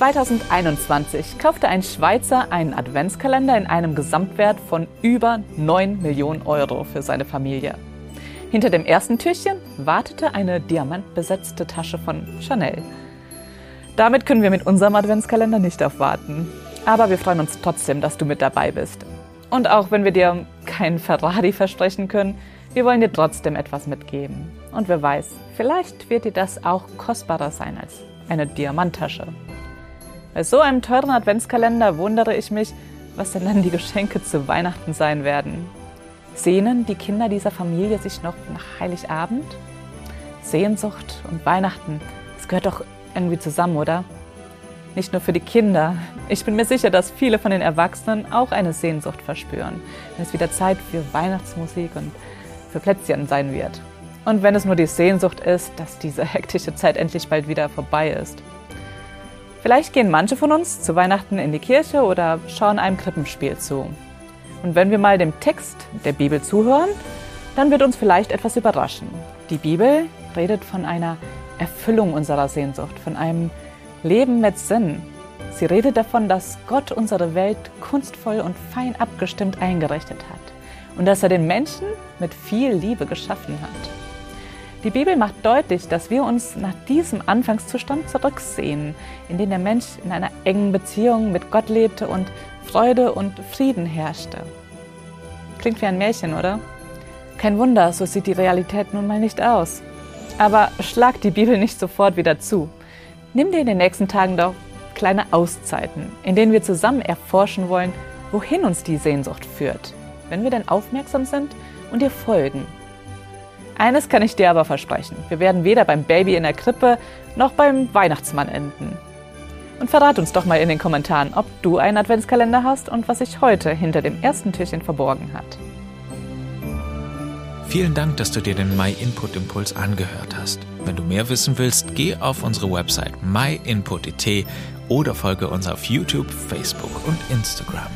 2021 kaufte ein Schweizer einen Adventskalender in einem Gesamtwert von über 9 Millionen Euro für seine Familie. Hinter dem ersten Türchen wartete eine diamantbesetzte Tasche von Chanel. Damit können wir mit unserem Adventskalender nicht aufwarten. Aber wir freuen uns trotzdem, dass du mit dabei bist. Und auch wenn wir dir keinen Ferrari versprechen können, wir wollen dir trotzdem etwas mitgeben. Und wer weiß, vielleicht wird dir das auch kostbarer sein als eine Diamanttasche. Bei so einem teuren Adventskalender wundere ich mich, was denn dann die Geschenke zu Weihnachten sein werden. Sehnen die Kinder dieser Familie sich noch nach Heiligabend? Sehnsucht und Weihnachten, das gehört doch irgendwie zusammen, oder? Nicht nur für die Kinder. Ich bin mir sicher, dass viele von den Erwachsenen auch eine Sehnsucht verspüren, wenn es wieder Zeit für Weihnachtsmusik und für Plätzchen sein wird. Und wenn es nur die Sehnsucht ist, dass diese hektische Zeit endlich bald wieder vorbei ist. Vielleicht gehen manche von uns zu Weihnachten in die Kirche oder schauen einem Krippenspiel zu. Und wenn wir mal dem Text der Bibel zuhören, dann wird uns vielleicht etwas überraschen. Die Bibel redet von einer Erfüllung unserer Sehnsucht, von einem Leben mit Sinn. Sie redet davon, dass Gott unsere Welt kunstvoll und fein abgestimmt eingerichtet hat und dass er den Menschen mit viel Liebe geschaffen hat. Die Bibel macht deutlich, dass wir uns nach diesem Anfangszustand zurücksehen, in dem der Mensch in einer engen Beziehung mit Gott lebte und Freude und Frieden herrschte. Klingt wie ein Märchen, oder? Kein Wunder, so sieht die Realität nun mal nicht aus. Aber schlag die Bibel nicht sofort wieder zu. Nimm dir in den nächsten Tagen doch kleine Auszeiten, in denen wir zusammen erforschen wollen, wohin uns die Sehnsucht führt, wenn wir denn aufmerksam sind und ihr folgen. Eines kann ich dir aber versprechen. Wir werden weder beim Baby in der Krippe noch beim Weihnachtsmann enden. Und verrat uns doch mal in den Kommentaren, ob du einen Adventskalender hast und was sich heute hinter dem ersten Türchen verborgen hat. Vielen Dank, dass du dir den My Input Impuls angehört hast. Wenn du mehr wissen willst, geh auf unsere Website myinput.it oder folge uns auf YouTube, Facebook und Instagram.